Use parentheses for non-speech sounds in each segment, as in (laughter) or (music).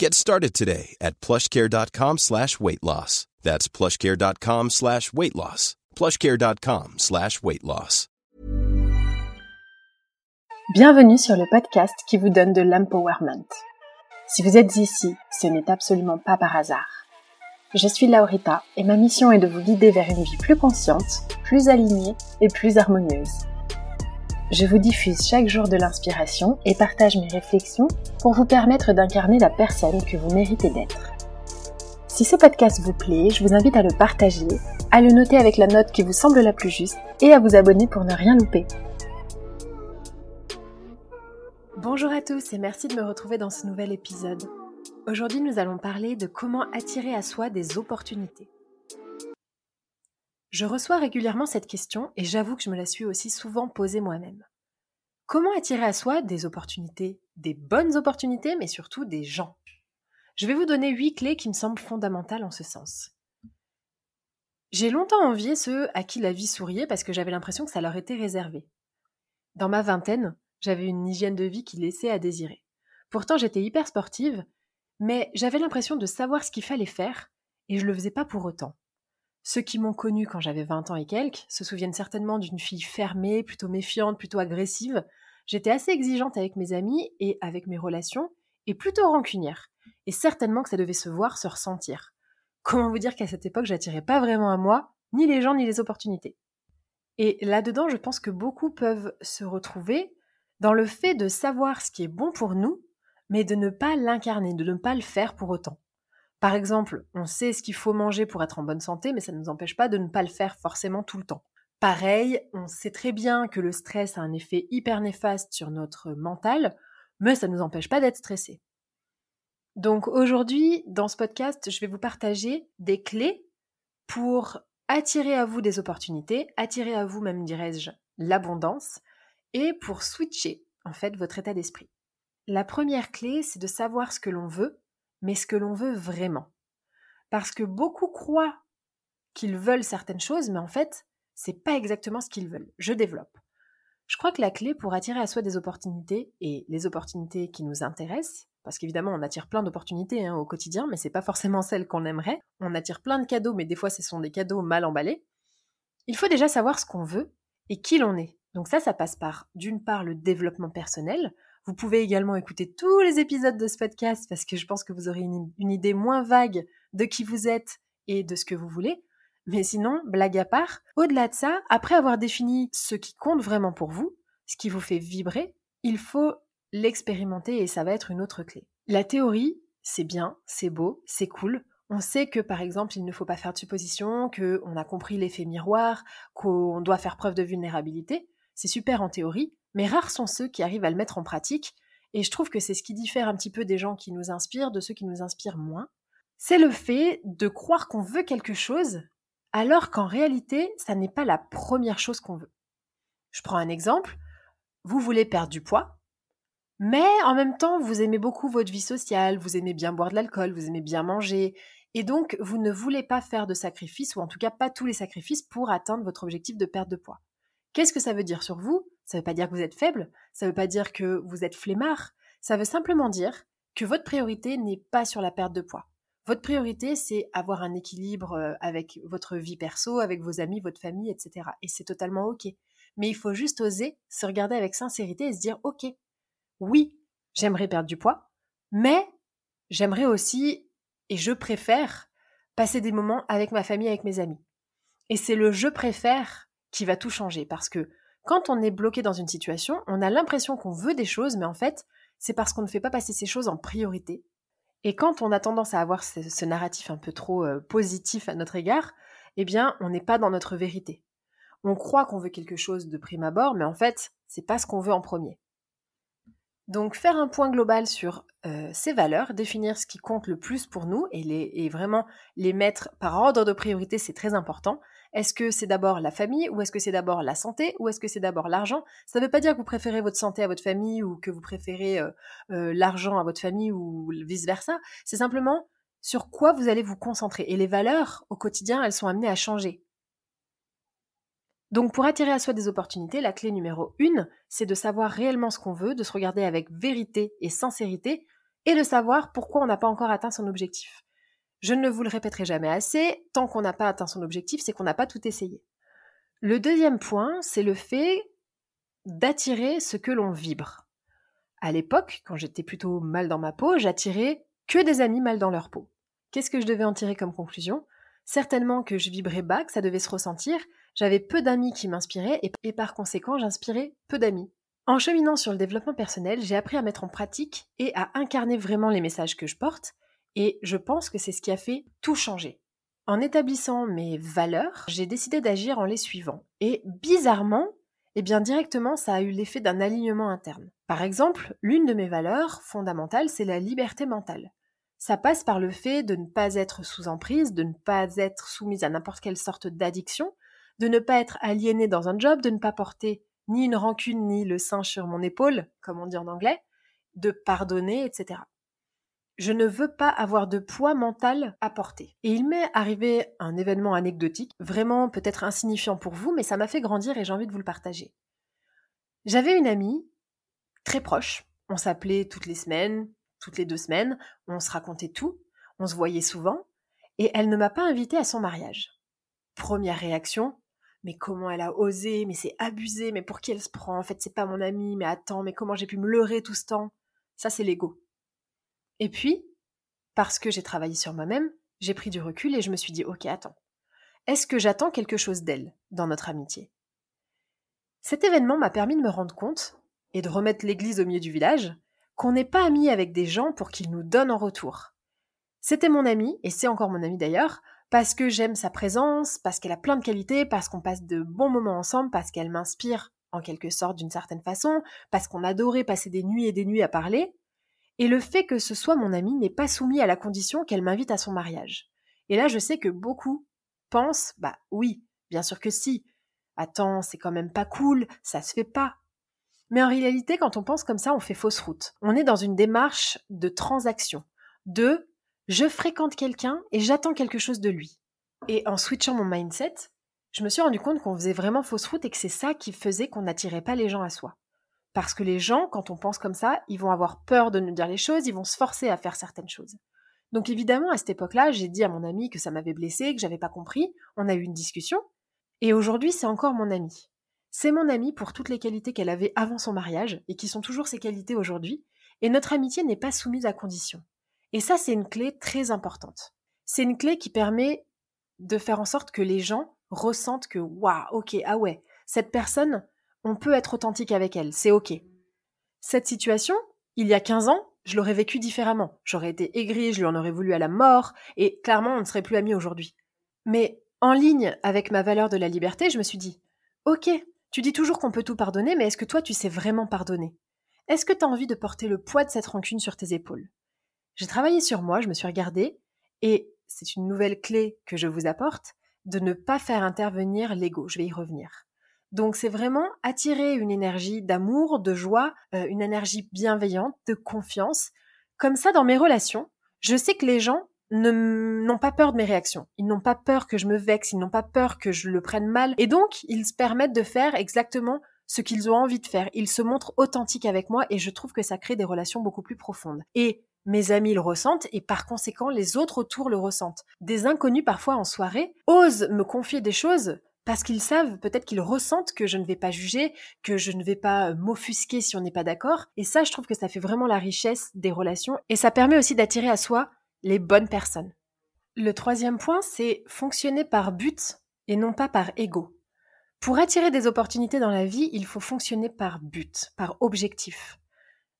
Get started today at plushcare.com slash weight loss. That's plushcare.com slash weight loss. plushcare.com slash weight loss. Bienvenue sur le podcast qui vous donne de l'empowerment. Si vous êtes ici, ce n'est absolument pas par hasard. Je suis Laurita et ma mission est de vous guider vers une vie plus consciente, plus alignée et plus harmonieuse. Je vous diffuse chaque jour de l'inspiration et partage mes réflexions pour vous permettre d'incarner la personne que vous méritez d'être. Si ce podcast vous plaît, je vous invite à le partager, à le noter avec la note qui vous semble la plus juste et à vous abonner pour ne rien louper. Bonjour à tous et merci de me retrouver dans ce nouvel épisode. Aujourd'hui, nous allons parler de comment attirer à soi des opportunités. Je reçois régulièrement cette question et j'avoue que je me la suis aussi souvent posée moi-même. Comment attirer à soi des opportunités, des bonnes opportunités, mais surtout des gens Je vais vous donner huit clés qui me semblent fondamentales en ce sens. J'ai longtemps envié ceux à qui la vie souriait parce que j'avais l'impression que ça leur était réservé. Dans ma vingtaine, j'avais une hygiène de vie qui laissait à désirer. Pourtant, j'étais hyper sportive, mais j'avais l'impression de savoir ce qu'il fallait faire et je le faisais pas pour autant. Ceux qui m'ont connue quand j'avais 20 ans et quelques se souviennent certainement d'une fille fermée, plutôt méfiante, plutôt agressive. J'étais assez exigeante avec mes amis et avec mes relations, et plutôt rancunière. Et certainement que ça devait se voir, se ressentir. Comment vous dire qu'à cette époque, j'attirais pas vraiment à moi, ni les gens, ni les opportunités. Et là-dedans, je pense que beaucoup peuvent se retrouver dans le fait de savoir ce qui est bon pour nous, mais de ne pas l'incarner, de ne pas le faire pour autant. Par exemple, on sait ce qu'il faut manger pour être en bonne santé, mais ça ne nous empêche pas de ne pas le faire forcément tout le temps. Pareil, on sait très bien que le stress a un effet hyper néfaste sur notre mental, mais ça ne nous empêche pas d'être stressé. Donc aujourd'hui, dans ce podcast, je vais vous partager des clés pour attirer à vous des opportunités, attirer à vous, même dirais-je, l'abondance, et pour switcher, en fait, votre état d'esprit. La première clé, c'est de savoir ce que l'on veut, mais ce que l'on veut vraiment. Parce que beaucoup croient qu'ils veulent certaines choses, mais en fait, c'est pas exactement ce qu'ils veulent. Je développe. Je crois que la clé pour attirer à soi des opportunités et les opportunités qui nous intéressent, parce qu'évidemment on attire plein d'opportunités hein, au quotidien, mais c'est pas forcément celles qu'on aimerait. On attire plein de cadeaux, mais des fois ce sont des cadeaux mal emballés. Il faut déjà savoir ce qu'on veut et qui l'on est. Donc ça, ça passe par d'une part le développement personnel. Vous pouvez également écouter tous les épisodes de ce podcast parce que je pense que vous aurez une, idée moins vague de qui vous êtes et de ce que vous voulez. Mais sinon, blague à part, au-delà de ça, après avoir défini ce qui compte vraiment pour vous, ce qui vous fait vibrer, il faut l'expérimenter et ça va être une autre clé. La théorie, c'est bien, c'est beau, c'est cool. On sait que par exemple, il ne faut pas faire de suppositions, qu'on a compris l'effet miroir, qu'on doit faire preuve de vulnérabilité. C'est super en théorie, mais rares sont ceux qui arrivent à le mettre en pratique. Et je trouve que c'est ce qui diffère un petit peu des gens qui nous inspirent de ceux qui nous inspirent moins. C'est le fait de croire qu'on veut quelque chose alors qu'en réalité, ça n'est pas la première chose qu'on veut. Je prends un exemple. Vous voulez perdre du poids, mais en même temps, vous aimez beaucoup votre vie sociale, vous aimez bien boire de l'alcool, vous aimez bien manger, et donc vous ne voulez pas faire de sacrifices, ou en tout cas pas tous les sacrifices pour atteindre votre objectif de perte de poids. Qu'est-ce que ça veut dire sur vous? Ça ne veut pas dire que vous êtes faible, ça ne veut pas dire que vous êtes flemmard, ça veut simplement dire que votre priorité n'est pas sur la perte de poids. Votre priorité, c'est avoir un équilibre euh, avec votre vie perso, avec vos amis, votre famille, etc. Et c'est totalement OK. Mais il faut juste oser se regarder avec sincérité et se dire, OK, oui, j'aimerais perdre du poids, mais j'aimerais aussi, et je préfère, passer des moments avec ma famille, avec mes amis. Et c'est le je préfère qui va tout changer parce que quand on est bloqué dans une situation, on a l'impression qu'on veut des choses, mais en fait, c'est parce qu'on ne fait pas passer ces choses en priorité et quand on a tendance à avoir ce, narratif un peu trop euh, positif à notre égard, eh bien, on n'est pas dans notre vérité. On croit qu'on veut quelque chose de prime abord, mais en fait, c'est pas ce qu'on veut en premier. Donc, faire un point global sur euh, ces valeurs, définir ce qui compte le plus pour nous et, vraiment les mettre par ordre de priorité, c'est très important. Est-ce que c'est d'abord la famille ou est-ce que c'est d'abord la santé ou est-ce que c'est d'abord l'argent? Ça ne veut pas dire que vous préférez votre santé à votre famille ou que vous préférez euh, euh, l'argent à votre famille ou vice-versa. C'est simplement sur quoi vous allez vous concentrer. Et les valeurs, au quotidien, elles sont amenées à changer. Donc pour attirer à soi des opportunités, la clé numéro une, c'est de savoir réellement ce qu'on veut, de se regarder avec vérité et sincérité, et de savoir pourquoi on n'a pas encore atteint son objectif. Je ne vous le répéterai jamais assez, tant qu'on n'a pas atteint son objectif, c'est qu'on n'a pas tout essayé. Le deuxième point, c'est le fait d'attirer ce que l'on vibre. À l'époque, quand j'étais plutôt mal dans ma peau, j'attirais que des amis mal dans leur peau. Qu'est-ce que je devais en tirer comme conclusion? Certainement que je vibrais bas, que ça devait se ressentir. J'avais peu d'amis qui m'inspiraient et, et par conséquent, j'inspirais peu d'amis. En cheminant sur le développement personnel, j'ai appris à mettre en pratique et à incarner vraiment les messages que je porte, et je pense que c'est ce qui a fait tout changer. En établissant mes valeurs, j'ai décidé d'agir en les suivant. Et bizarrement, eh bien directement, ça a eu l'effet d'un alignement interne. Par exemple, l'une de mes valeurs fondamentales, c'est la liberté mentale. Ça passe par le fait de ne pas être sous emprise, de ne pas être soumise à n'importe quelle sorte d'addiction, de ne pas être aliéné dans un job, de ne pas porter ni une rancune ni le sein sur mon épaule, comme on dit en anglais, de pardonner, etc je ne veux pas avoir de poids mental à porter. Et il m'est arrivé un événement anecdotique, vraiment peut-être insignifiant pour vous, mais ça m'a fait grandir et j'ai envie de vous le partager. J'avais une amie très proche, on s'appelait toutes les semaines, toutes les deux semaines, on se racontait tout, on se voyait souvent, et elle ne m'a pas invitée à son mariage. Première réaction, mais comment elle a osé, mais c'est abusé, mais pour qui elle se prend, en fait c'est pas mon amie, mais attends, mais comment j'ai pu me leurrer tout ce temps? Ça c'est l'ego. Et puis, parce que j'ai travaillé sur moi-même, j'ai pris du recul et je me suis dit, ok, attends, est-ce que j'attends quelque chose d'elle dans notre amitié? Cet événement m'a permis de me rendre compte, et de remettre l'église au milieu du village, qu'on n'est pas amis avec des gens pour qu'ils nous donnent en retour. C'était mon amie, et c'est encore mon amie d'ailleurs, parce que j'aime sa présence, parce qu'elle a plein de qualités, parce qu'on passe de bons moments ensemble, parce qu'elle m'inspire en quelque sorte d'une certaine façon, parce qu'on adorait passer des nuits et des nuits à parler, et le fait que ce soit mon amie n'est pas soumis à la condition qu'elle m'invite à son mariage. Et là, je sais que beaucoup pensent, bah oui, bien sûr que si. Attends, c'est quand même pas cool, ça se fait pas. Mais en réalité, quand on pense comme ça, on fait fausse route. On est dans une démarche de transaction, de je fréquente quelqu'un et j'attends quelque chose de lui. Et en switchant mon mindset, je me suis rendu compte qu'on faisait vraiment fausse route et que c'est ça qui faisait qu'on n'attirait pas les gens à soi. Parce que les gens, quand on pense comme ça, ils vont avoir peur de nous dire les choses, ils vont se forcer à faire certaines choses. Donc évidemment, à cette époque-là, j'ai dit à mon ami que ça m'avait blessé, que j'avais pas compris, on a eu une discussion, et aujourd'hui, c'est encore mon ami. C'est mon ami pour toutes les qualités qu'elle avait avant son mariage, et qui sont toujours ses qualités aujourd'hui, et notre amitié n'est pas soumise à condition. Et ça, c'est une clé très importante. C'est une clé qui permet de faire en sorte que les gens ressentent que, waouh, ok, ah ouais, cette personne, on peut être authentique avec elle, c'est ok. Cette situation, il y a 15 ans, je l'aurais vécue différemment. J'aurais été aigrie, je lui en aurais voulu à la mort, et clairement, on ne serait plus amis aujourd'hui. Mais en ligne avec ma valeur de la liberté, je me suis dit, ok, tu dis toujours qu'on peut tout pardonner, mais est-ce que toi, tu sais vraiment pardonner? Est-ce que tu as envie de porter le poids de cette rancune sur tes épaules? J'ai travaillé sur moi, je me suis regardée, et c'est une nouvelle clé que je vous apporte, de ne pas faire intervenir l'ego. Je vais y revenir. Donc c'est vraiment attirer une énergie d'amour, de joie, euh, une énergie bienveillante, de confiance. Comme ça, dans mes relations, je sais que les gens n'ont pas peur de mes réactions. Ils n'ont pas peur que je me vexe, ils n'ont pas peur que je le prenne mal. Et donc, ils se permettent de faire exactement ce qu'ils ont envie de faire. Ils se montrent authentiques avec moi et je trouve que ça crée des relations beaucoup plus profondes. Et mes amis le ressentent et par conséquent les autres autour le ressentent. Des inconnus parfois en soirée osent me confier des choses parce qu'ils savent, peut-être qu'ils ressentent que je ne vais pas juger, que je ne vais pas euh, m'offusquer si on n'est pas d'accord. Et ça, je trouve que ça fait vraiment la richesse des relations et ça permet aussi d'attirer à soi les bonnes personnes. Le troisième point, c'est fonctionner par but et non pas par ego. Pour attirer des opportunités dans la vie, il faut fonctionner par but, par objectif.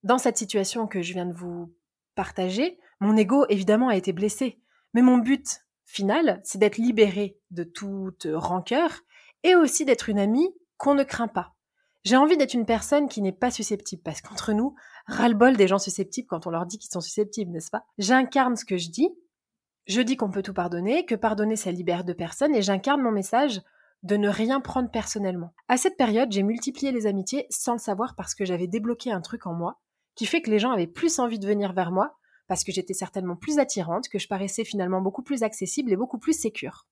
Dans cette situation que je viens de vous partager, mon ego évidemment a été blessé, mais mon but final, c'est d'être libéré de toute rancœur et aussi d'être une amie qu'on ne craint pas. J'ai envie d'être une personne qui n'est pas susceptible, parce qu'entre nous, ras-le-bol des gens susceptibles quand on leur dit qu'ils sont susceptibles, n'est-ce pas? J'incarne ce que je dis, je dis qu'on peut tout pardonner, que pardonner ça libère de personnes, et j'incarne mon message de ne rien prendre personnellement. À cette période, j'ai multiplié les amitiés sans le savoir parce que j'avais débloqué un truc en moi qui fait que les gens avaient plus envie de venir vers moi parce que j'étais certainement plus attirante, que je paraissais finalement beaucoup plus accessible et beaucoup plus sécure.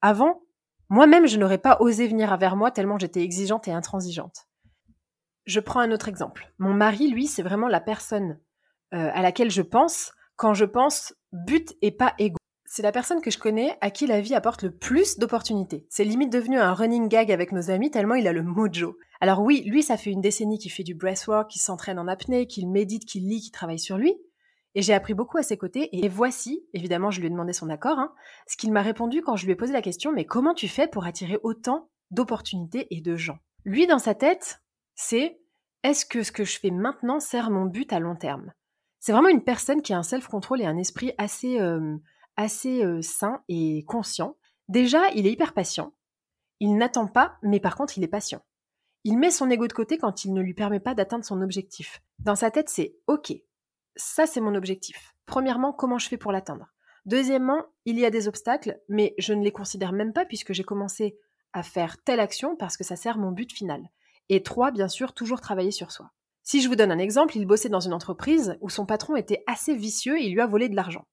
Avant, moi-même, je n'aurais pas osé venir vers moi tellement j'étais exigeante et intransigeante. Je prends un autre exemple. Mon mari, lui, c'est vraiment la personne euh, à laquelle je pense quand je pense but et pas ego. C'est la personne que je connais à qui la vie apporte le plus d'opportunités. C'est limite devenu un running gag avec nos amis tellement il a le mojo. Alors oui, lui, ça fait une décennie qu'il fait du breathwork, qu'il s'entraîne en apnée, qu'il médite, qu'il lit, qu'il travaille sur lui. Et j'ai appris beaucoup à ses côtés. Et voici, évidemment, je lui ai demandé son accord, hein, ce qu'il m'a répondu quand je lui ai posé la question, mais comment tu fais pour attirer autant d'opportunités et de gens? Lui, dans sa tête, c'est est-ce que ce que je fais maintenant sert mon but à long terme? C'est vraiment une personne qui a un self-control et un esprit assez, euh, euh, sain et conscient. Déjà, il est hyper patient. Il n'attend pas, mais par contre, il est patient. Il met son ego de côté quand il ne lui permet pas d'atteindre son objectif. Dans sa tête, c'est OK, ça c'est mon objectif. Premièrement, comment je fais pour l'atteindre? Deuxièmement, il y a des obstacles, mais je ne les considère même pas puisque j'ai commencé à faire telle action parce que ça sert mon but final. Et trois, bien sûr, toujours travailler sur soi. Si je vous donne un exemple, il bossait dans une entreprise où son patron était assez vicieux et il lui a volé de l'argent.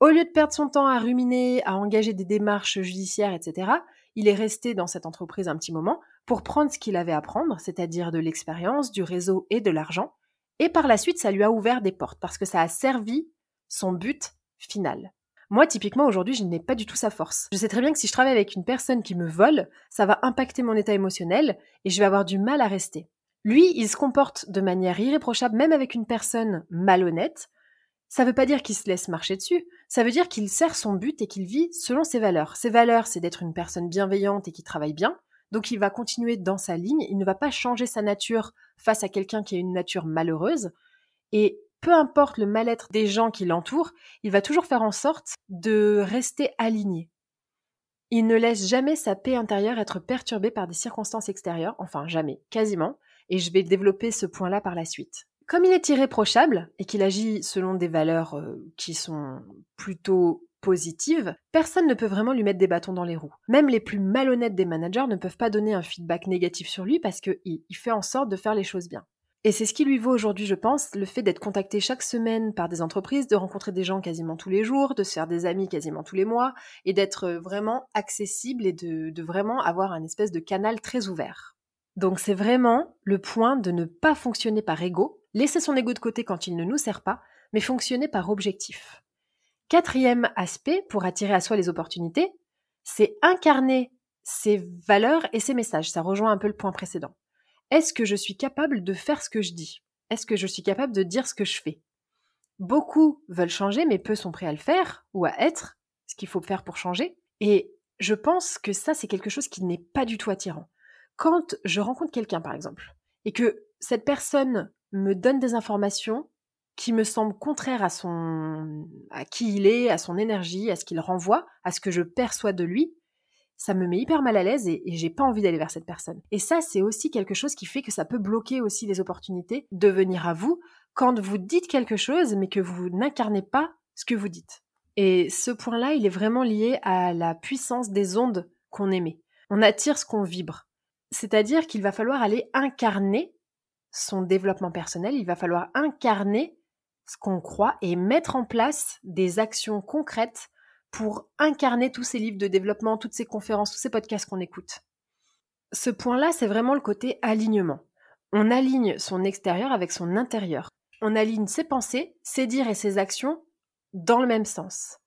Au lieu de perdre son temps à ruminer, à engager des démarches judiciaires, etc., il est resté dans cette entreprise un petit moment pour prendre ce qu'il avait à prendre, c'est-à-dire de l'expérience, du réseau et de l'argent, et par la suite, ça lui a ouvert des portes parce que ça a servi son but final. Moi, typiquement, aujourd'hui, je n'ai pas du tout sa force. Je sais très bien que si je travaille avec une personne qui me vole, ça va impacter mon état émotionnel et je vais avoir du mal à rester. Lui, il se comporte de manière irréprochable, même avec une personne malhonnête. Ça ne veut pas dire qu'il se laisse marcher dessus, ça veut dire qu'il sert son but et qu'il vit selon ses valeurs. Ses valeurs, c'est d'être une personne bienveillante et qui travaille bien. Donc il va continuer dans sa ligne, il ne va pas changer sa nature face à quelqu'un qui a une nature malheureuse. Et peu importe le mal-être des gens qui l'entourent, il va toujours faire en sorte de rester aligné. Il ne laisse jamais sa paix intérieure être perturbée par des circonstances extérieures, enfin jamais, quasiment, et je vais développer ce point-là par la suite. Comme il est irréprochable et qu'il agit selon des valeurs euh, qui sont plutôt positive, personne ne peut vraiment lui mettre des bâtons dans les roues. Même les plus malhonnêtes des managers ne peuvent pas donner un feedback négatif sur lui parce qu'il il fait en sorte de faire les choses bien. Et c'est ce qui lui vaut aujourd'hui, je pense, le fait d'être contacté chaque semaine par des entreprises, de rencontrer des gens quasiment tous les jours, de se faire des amis quasiment tous les mois, et d'être vraiment accessible et de, de vraiment avoir un espèce de canal très ouvert. Donc c'est vraiment le point de ne pas fonctionner par ego, laisser son ego de côté quand il ne nous sert pas, mais fonctionner par objectif. Quatrième aspect pour attirer à soi les opportunités, c'est incarner ses valeurs et ses messages. Ça rejoint un peu le point précédent. Est-ce que je suis capable de faire ce que je dis? Est-ce que je suis capable de dire ce que je fais? Beaucoup veulent changer, mais peu sont prêts à le faire ou à être ce qu'il faut faire pour changer. Et je pense que ça, c'est quelque chose qui n'est pas du tout attirant. Quand je rencontre quelqu'un, par exemple, et que cette personne me donne des informations qui me semble contraire à son à qui il est, à son énergie, à ce qu'il renvoie, à ce que je perçois de lui, ça me met hyper mal à l'aise et, j'ai pas envie d'aller vers cette personne. Et ça, c'est aussi quelque chose qui fait que ça peut bloquer aussi les opportunités de venir à vous quand vous dites quelque chose mais que vous n'incarnez pas ce que vous dites. Et ce point-là, il est vraiment lié à la puissance des ondes qu'on émet. On attire ce qu'on vibre. C'est-à-dire qu'il va falloir aller incarner son développement personnel, il va falloir incarner ce qu'on croit et mettre en place des actions concrètes pour incarner tous ces livres de développement, toutes ces conférences, tous ces podcasts qu'on écoute. Ce point-là, c'est vraiment le côté alignement. On aligne son extérieur avec son intérieur. On aligne ses pensées, ses dires et ses actions dans le même sens.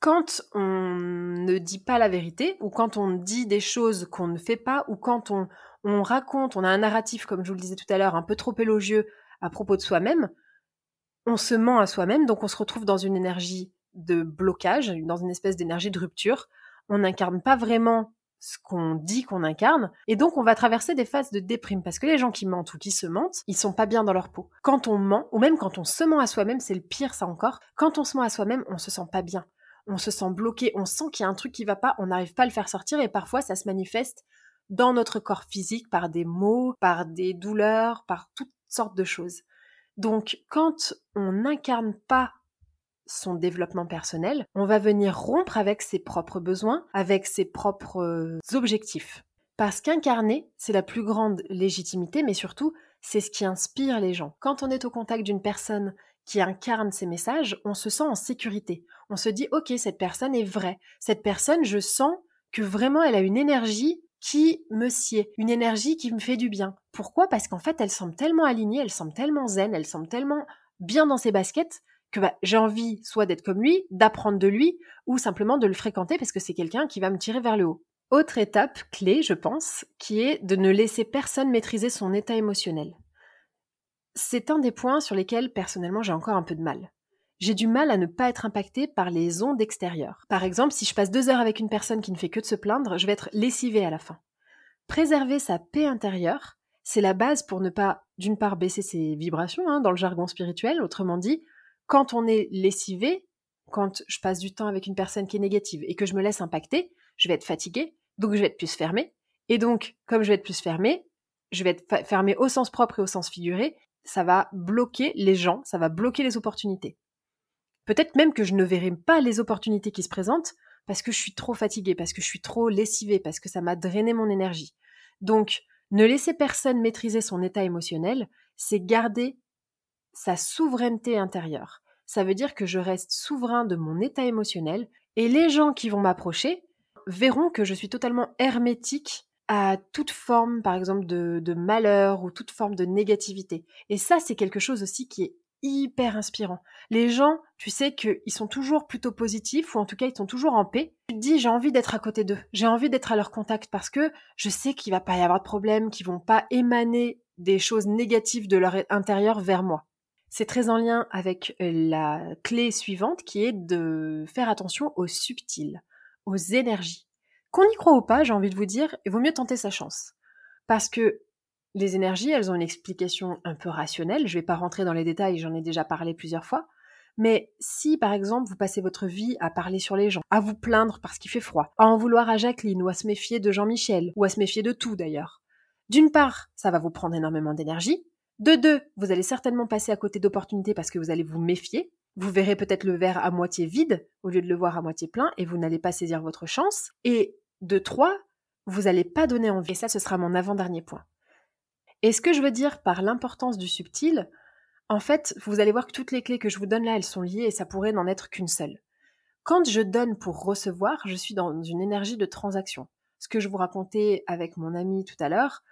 Quand on ne dit pas la vérité, ou quand on dit des choses qu'on ne fait pas, ou quand on, on raconte, on a un narratif, comme je vous le disais tout à l'heure, un peu trop élogieux à propos de soi-même, on se ment à soi-même, donc on se retrouve dans une énergie de blocage, dans une espèce d'énergie de rupture. On n'incarne pas vraiment ce qu'on dit qu'on incarne, et donc on va traverser des phases de déprime, parce que les gens qui mentent ou qui se mentent, ils sont pas bien dans leur peau. Quand on ment, ou même quand on se ment à soi-même, c'est le pire ça encore, quand on se ment à soi-même, on se sent pas bien. On se sent bloqué, on sent qu'il y a un truc qui va pas, on n'arrive pas à le faire sortir, et parfois ça se manifeste dans notre corps physique par des maux, par des douleurs, par toutes sortes de choses. Donc quand on n'incarne pas son développement personnel, on va venir rompre avec ses propres besoins, avec ses propres euh, objectifs. Parce qu'incarner, c'est la plus grande légitimité, mais surtout, c'est ce qui inspire les gens. Quand on est au contact d'une personne qui incarne ses messages, on se sent en sécurité. On se dit, ok, cette personne est vraie. Cette personne, je sens que vraiment elle a une énergie qui me sied, une énergie qui me fait du bien. Pourquoi? Parce qu'en fait, elle semble tellement alignée, elle semble tellement zen, elle semble tellement bien dans ses baskets que bah, j'ai envie soit d'être comme lui, d'apprendre de lui, ou simplement de le fréquenter parce que c'est quelqu'un qui va me tirer vers le haut. Autre étape clé, je pense, qui est de ne laisser personne maîtriser son état émotionnel. C'est un des points sur lesquels personnellement j'ai encore un peu de mal. J'ai du mal à ne pas être impacté par les ondes extérieures. Par exemple, si je passe deux heures avec une personne qui ne fait que de se plaindre, je vais être lessivée à la fin. Préserver sa paix intérieure, c'est la base pour ne pas, d'une part, baisser ses vibrations, hein, dans le jargon spirituel, autrement dit, quand on est lessivé, quand je passe du temps avec une personne qui est négative et que je me laisse impacter, je vais être fatiguée, donc je vais être plus fermée. Et donc, comme je vais être plus fermée, je vais être fermée au sens propre et au sens figuré, ça va bloquer les gens, ça va bloquer les opportunités. Peut-être même que je ne verrai pas les opportunités qui se présentent parce que je suis trop fatiguée, parce que je suis trop lessivée, parce que ça m'a drainé mon énergie. Donc, ne laisser personne maîtriser son état émotionnel, c'est garder sa souveraineté intérieure. Ça veut dire que je reste souverain de mon état émotionnel et les gens qui vont m'approcher verront que je suis totalement hermétique à toute forme, par exemple, de, de malheur ou toute forme de négativité. Et ça, c'est quelque chose aussi qui est hyper inspirant. Les gens, tu sais qu'ils sont toujours plutôt positifs, ou en tout cas ils sont toujours en paix. Tu te dis j'ai envie d'être à côté d'eux, j'ai envie d'être à leur contact parce que je sais qu'il va pas y avoir de problème, qu'ils vont pas émaner des choses négatives de leur intérieur vers moi. C'est très en lien avec euh, la clé suivante qui est de faire attention aux subtils, aux énergies. Qu'on y croit ou pas, j'ai envie de vous dire, il vaut mieux tenter sa chance. Parce que les énergies, elles ont une explication un peu rationnelle. Je ne vais pas rentrer dans les détails, j'en ai déjà parlé plusieurs fois. Mais si, par exemple, vous passez votre vie à parler sur les gens, à vous plaindre parce qu'il fait froid, à en vouloir à Jacqueline ou à se méfier de Jean-Michel, ou à se méfier de tout d'ailleurs, d'une part, ça va vous prendre énormément d'énergie, de deux, vous allez certainement passer à côté d'opportunités parce que vous allez vous méfier. Vous verrez peut-être le verre à moitié vide au lieu de le voir à moitié plein et vous n'allez pas saisir votre chance. Et de trois, vous n'allez pas donner envie. Et ça, ce sera mon avant-dernier point. Et ce que je veux dire par l'importance du subtil, en fait, vous allez voir que toutes les clés que je vous donne là, elles sont liées et ça pourrait n'en être qu'une seule. Quand je donne pour recevoir, je suis dans une énergie de transaction. Ce que je vous racontais avec mon ami tout à l'heure,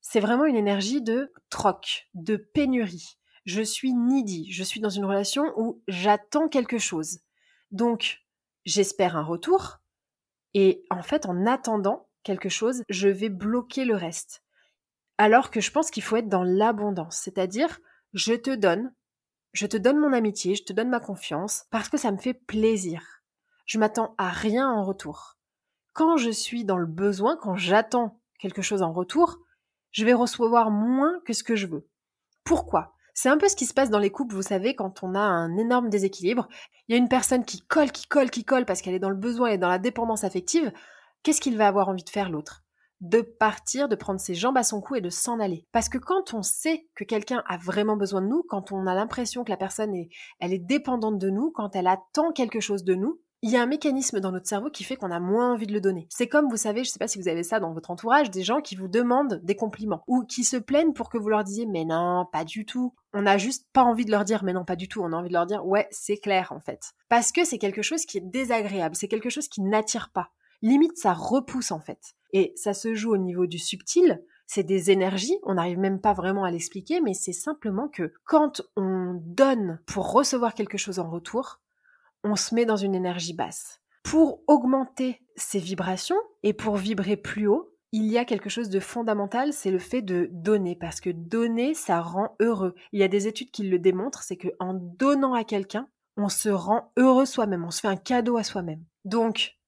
c'est vraiment une énergie de troc, de pénurie. Je suis needy, je suis dans une relation où j'attends quelque chose. Donc, j'espère un retour, et en fait, en attendant quelque chose, je vais bloquer le reste. Alors que je pense qu'il faut être dans l'abondance, c'est-à-dire, je te donne, je te donne mon amitié, je te donne ma confiance, parce que ça me fait plaisir. Je m'attends à rien en retour. Quand je suis dans le besoin, quand j'attends quelque chose en retour, je vais recevoir moins que ce que je veux. Pourquoi? C'est un peu ce qui se passe dans les couples, vous savez, quand on a un énorme déséquilibre. Il y a une personne qui colle, qui colle, qui colle parce qu'elle est dans le besoin et dans la dépendance affective. Qu'est-ce qu'il va avoir envie de faire l'autre? De partir, de prendre ses jambes à son cou et de s'en aller. Parce que quand on sait que quelqu'un a vraiment besoin de nous, quand on a l'impression que la personne est, elle est dépendante de nous, quand elle attend quelque chose de nous, il y a un mécanisme dans notre cerveau qui fait qu'on a moins envie de le donner. C'est comme, vous savez, je sais pas si vous avez ça dans votre entourage, des gens qui vous demandent des compliments ou qui se plaignent pour que vous leur disiez mais non, pas du tout. On n'a juste pas envie de leur dire mais non, pas du tout. On a envie de leur dire ouais, c'est clair en fait. Parce que c'est quelque chose qui est désagréable, c'est quelque chose qui n'attire pas. Limite, ça repousse en fait. Et ça se joue au niveau du subtil, c'est des énergies, on n'arrive même pas vraiment à l'expliquer, mais c'est simplement que quand on donne pour recevoir quelque chose en retour, on se met dans une énergie basse. Pour augmenter ces vibrations et pour vibrer plus haut, il y a quelque chose de fondamental, c'est le fait de donner, parce que donner, ça rend heureux. Il y a des études qui le démontrent, c'est qu'en donnant à quelqu'un, on se rend heureux soi-même, on se fait un cadeau à soi-même. Donc,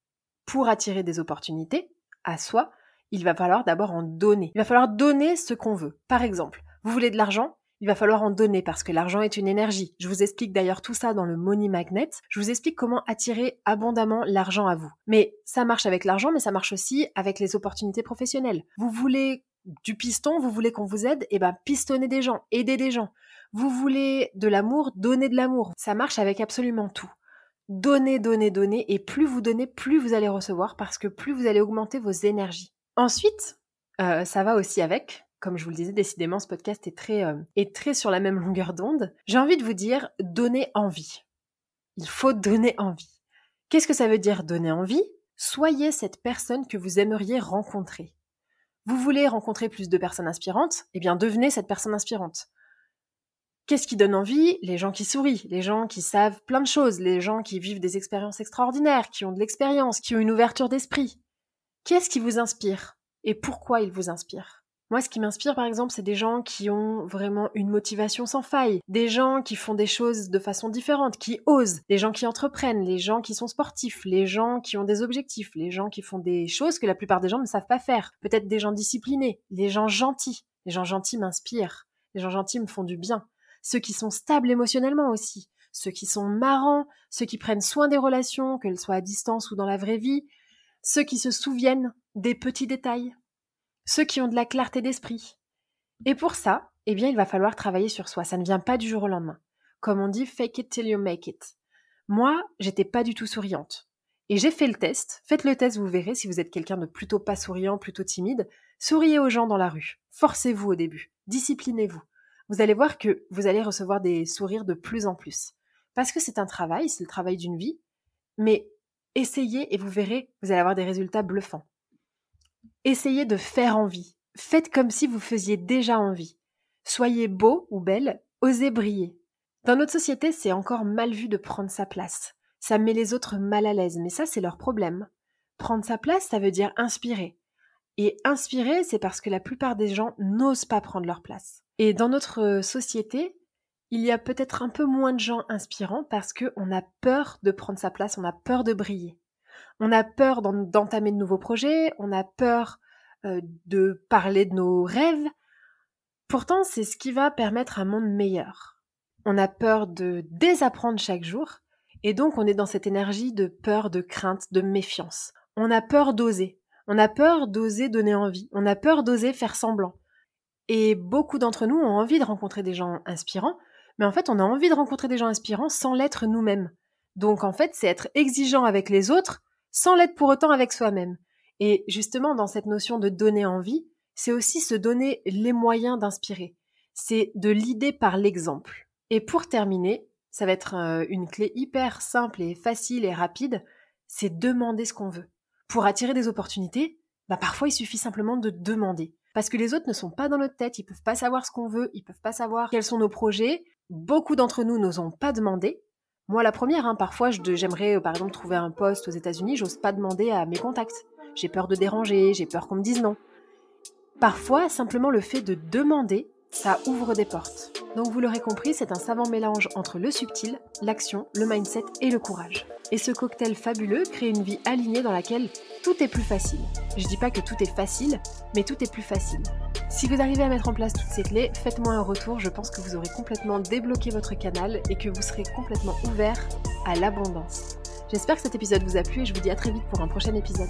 pour attirer des opportunités à soi, il va falloir d'abord en donner. Il va falloir donner ce qu'on veut. Par exemple, vous voulez de l'argent? Il va falloir en donner parce que l'argent est une énergie. Je vous explique d'ailleurs tout ça dans le Money Magnet. Je vous explique comment attirer abondamment l'argent à vous. Mais ça marche avec l'argent, mais ça marche aussi avec les opportunités professionnelles. Vous voulez du piston, vous voulez qu'on vous aide, et eh ben pistonnez des gens, aidez des gens. Vous voulez de l'amour, donnez de l'amour. Ça marche avec absolument tout. Donnez, donnez, donnez, et plus vous donnez, plus vous allez recevoir parce que plus vous allez augmenter vos énergies. Ensuite, euh, ça va aussi avec comme je vous le disais, décidément, ce podcast est très, euh, est très sur la même (laughs) longueur d'onde. J'ai envie de vous dire, donnez envie. Il faut donner envie. Qu'est-ce que ça veut dire donner envie? Soyez cette personne que vous aimeriez rencontrer. Vous voulez rencontrer plus de personnes inspirantes? Eh bien, devenez cette personne inspirante. Qu'est-ce qui donne envie? Les gens qui sourient, les gens qui savent plein de choses, les gens qui vivent des expériences extraordinaires, qui ont de l'expérience, qui ont une ouverture d'esprit. Qu'est-ce qui vous inspire? Et pourquoi il vous inspire moi, ce qui m'inspire, par exemple, c'est des gens qui ont vraiment une motivation sans faille, des gens qui font des choses de façon différente, qui osent, des gens qui entreprennent, les gens qui sont sportifs, les gens qui ont des objectifs, les gens qui font des choses que la plupart des gens ne savent pas faire, peut-être des gens disciplinés, les gens gentils. Les gens gentils m'inspirent, les gens gentils me font du bien. Ceux qui sont stables émotionnellement aussi, ceux qui sont marrants, ceux qui prennent soin des relations, qu'elles soient à distance ou dans la vraie vie, ceux qui se souviennent des petits détails, ceux qui ont de la clarté d'esprit. Et pour ça, eh bien, il va falloir travailler sur soi. Ça ne vient pas du jour au lendemain. Comme on dit, fake it till you make it. Moi, j'étais pas du tout souriante. Et j'ai fait le test. Faites le test, vous verrez si vous êtes quelqu'un de plutôt pas souriant, plutôt timide. Souriez aux gens dans la rue. Forcez-vous au début. Disciplinez-vous. Vous allez voir que vous allez recevoir des sourires de plus en plus. Parce que c'est un travail, c'est le travail d'une vie. Mais essayez et vous verrez, vous allez avoir des résultats bluffants. Essayez de faire envie. Faites comme si vous faisiez déjà envie. Soyez beau ou belle, osez briller. Dans notre société, c'est encore mal vu de prendre sa place. Ça met les autres mal à l'aise, mais ça, c'est leur problème. Prendre sa place, ça veut dire inspirer. Et inspirer, c'est parce que la plupart des gens n'osent pas prendre leur place. Et dans notre société, il y a peut-être un peu moins de gens inspirants parce qu'on a peur de prendre sa place, on a peur de briller. On a peur d'entamer de nouveaux projets, on a peur euh, de parler de nos rêves. Pourtant, c'est ce qui va permettre un monde meilleur. On a peur de désapprendre chaque jour, et donc on est dans cette énergie de peur, de crainte, de méfiance. On a peur d'oser. On a peur d'oser donner envie. On a peur d'oser faire semblant. Et beaucoup d'entre nous ont envie de rencontrer des gens inspirants, mais en fait, on a envie de rencontrer des gens inspirants sans l'être nous-mêmes. Donc en fait, c'est être exigeant avec les autres sans l'être pour autant avec soi-même. Et justement, dans cette notion de donner envie, c'est aussi se donner les moyens d'inspirer. C'est de l'idée par l'exemple. Et pour terminer, ça va être euh, une clé hyper simple et facile et rapide, c'est demander ce qu'on veut. Pour attirer des opportunités, bah parfois il suffit simplement de demander. Parce que les autres ne sont pas dans notre tête, ils peuvent pas savoir ce qu'on veut, ils peuvent pas savoir quels sont nos projets. Beaucoup d'entre nous n'osons pas demander, moi, la première, hein, parfois, j'aimerais euh, par exemple trouver un poste aux États-Unis, j'ose pas demander à mes contacts. J'ai peur de déranger, j'ai peur qu'on me dise non. Parfois, simplement le fait de demander, ça ouvre des portes. Donc vous l'aurez compris, c'est un savant mélange entre le subtil, l'action, le mindset et le courage. Et ce cocktail fabuleux crée une vie alignée dans laquelle tout est plus facile. Je dis pas que tout est facile, mais tout est plus facile. Si vous arrivez à mettre en place toutes ces clés, faites-moi un retour, je pense que vous aurez complètement débloqué votre canal et que vous serez complètement ouvert à l'abondance. J'espère que cet épisode vous a plu et je vous dis à très vite pour un prochain épisode.